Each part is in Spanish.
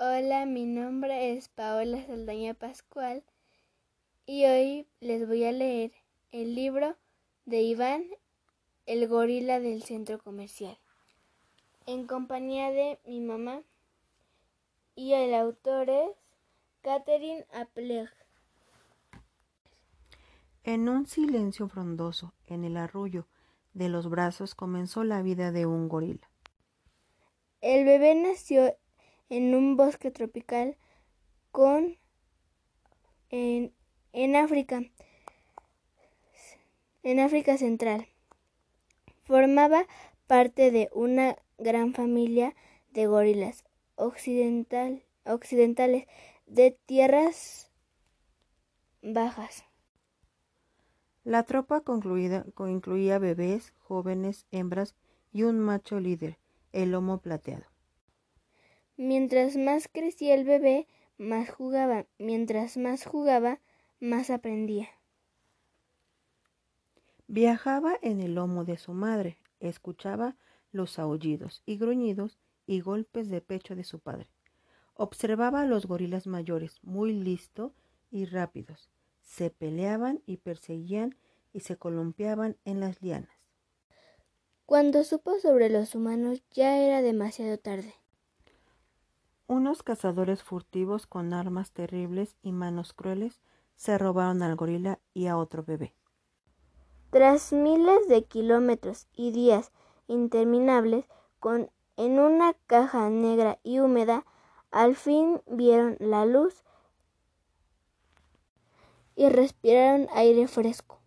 Hola, mi nombre es Paola Saldaña Pascual y hoy les voy a leer el libro de Iván, el gorila del centro comercial, en compañía de mi mamá y el autor es Catherine Apleg. En un silencio frondoso, en el arrullo de los brazos, comenzó la vida de un gorila. El bebé nació en un bosque tropical con en, en África en África Central. Formaba parte de una gran familia de gorilas occidental, occidentales de tierras bajas. La tropa concluida, incluía bebés, jóvenes, hembras y un macho líder, el lomo plateado. Mientras más crecía el bebé, más jugaba. Mientras más jugaba, más aprendía. Viajaba en el lomo de su madre, escuchaba los aullidos y gruñidos y golpes de pecho de su padre. Observaba a los gorilas mayores, muy listos y rápidos. Se peleaban y perseguían y se columpiaban en las lianas. Cuando supo sobre los humanos ya era demasiado tarde. Unos cazadores furtivos con armas terribles y manos crueles se robaron al gorila y a otro bebé. Tras miles de kilómetros y días interminables, con en una caja negra y húmeda, al fin vieron la luz y respiraron aire fresco.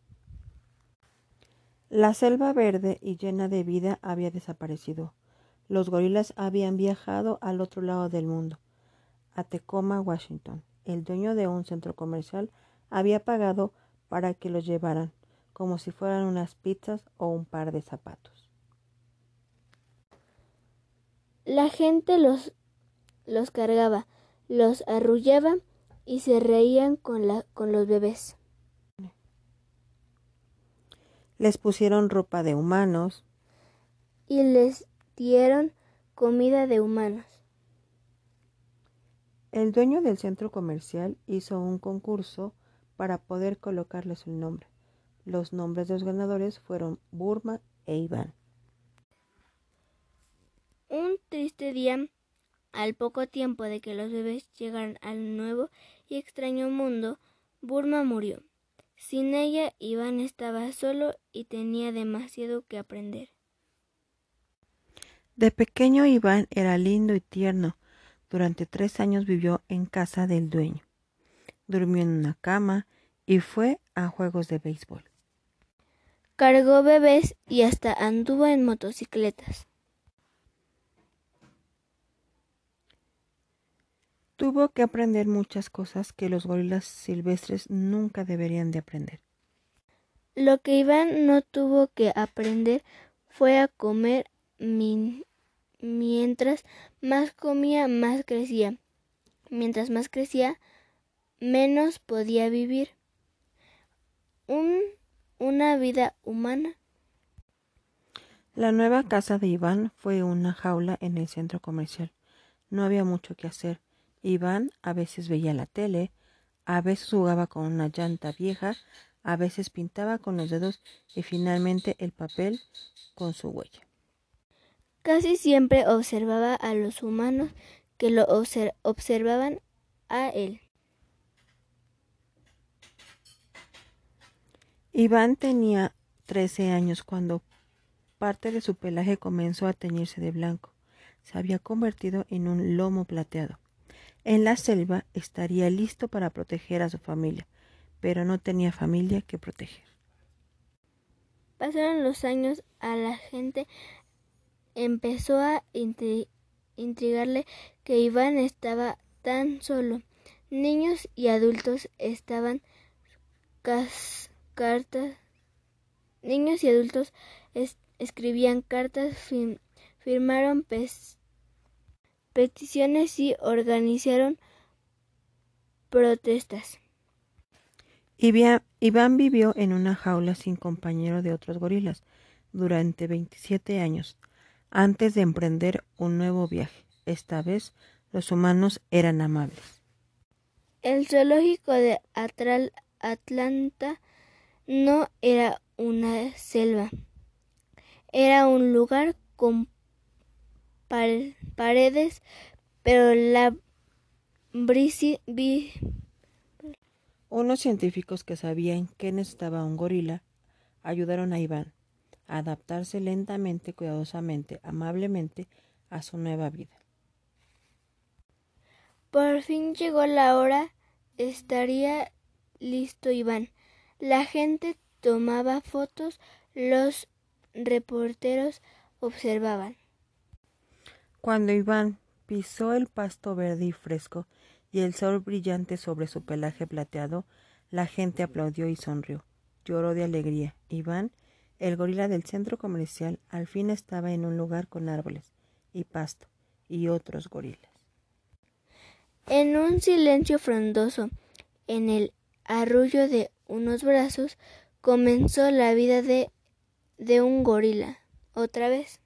La selva verde y llena de vida había desaparecido. Los gorilas habían viajado al otro lado del mundo, a Tacoma, Washington. El dueño de un centro comercial había pagado para que los llevaran, como si fueran unas pizzas o un par de zapatos. La gente los, los cargaba, los arrullaba y se reían con, la, con los bebés. Les pusieron ropa de humanos. Y les dieron comida de humanos. El dueño del centro comercial hizo un concurso para poder colocarles el nombre. Los nombres de los ganadores fueron Burma e Iván. Un triste día, al poco tiempo de que los bebés llegaran al nuevo y extraño mundo, Burma murió. Sin ella, Iván estaba solo y tenía demasiado que aprender. De pequeño Iván era lindo y tierno. Durante tres años vivió en casa del dueño. Durmió en una cama y fue a juegos de béisbol. Cargó bebés y hasta anduvo en motocicletas. Tuvo que aprender muchas cosas que los gorilas silvestres nunca deberían de aprender. Lo que Iván no tuvo que aprender fue a comer mientras más comía, más crecía. Mientras más crecía, menos podía vivir. Un, una vida humana. La nueva casa de Iván fue una jaula en el centro comercial. No había mucho que hacer Iván a veces veía la tele, a veces jugaba con una llanta vieja, a veces pintaba con los dedos y finalmente el papel con su huella. Casi siempre observaba a los humanos que lo observaban a él. Iván tenía trece años cuando parte de su pelaje comenzó a teñirse de blanco. Se había convertido en un lomo plateado. En la selva estaría listo para proteger a su familia, pero no tenía familia que proteger. Pasaron los años, a la gente empezó a intrigarle que Iván estaba tan solo. Niños y adultos estaban cartas. Niños y adultos escribían cartas, firmaron peticiones y organizaron protestas. Iván vivió en una jaula sin compañero de otros gorilas durante 27 años antes de emprender un nuevo viaje, esta vez Los humanos eran amables. El zoológico de Atlanta no era una selva, era un lugar con paredes, pero la Unos científicos que sabían que necesitaba un gorila ayudaron a Iván adaptarse lentamente, cuidadosamente, amablemente a su nueva vida. Por fin llegó la hora, estaría listo Iván. La gente tomaba fotos, los reporteros observaban. Cuando Iván pisó el pasto verde y fresco y el sol brillante sobre su pelaje plateado, la gente aplaudió y sonrió. Lloró de alegría. Iván, el gorila del centro comercial, al fin estaba en un lugar con árboles y pasto y otros gorilas. En un silencio frondoso, en el arrullo de unos brazos, comenzó la vida de, de un gorila. Otra vez.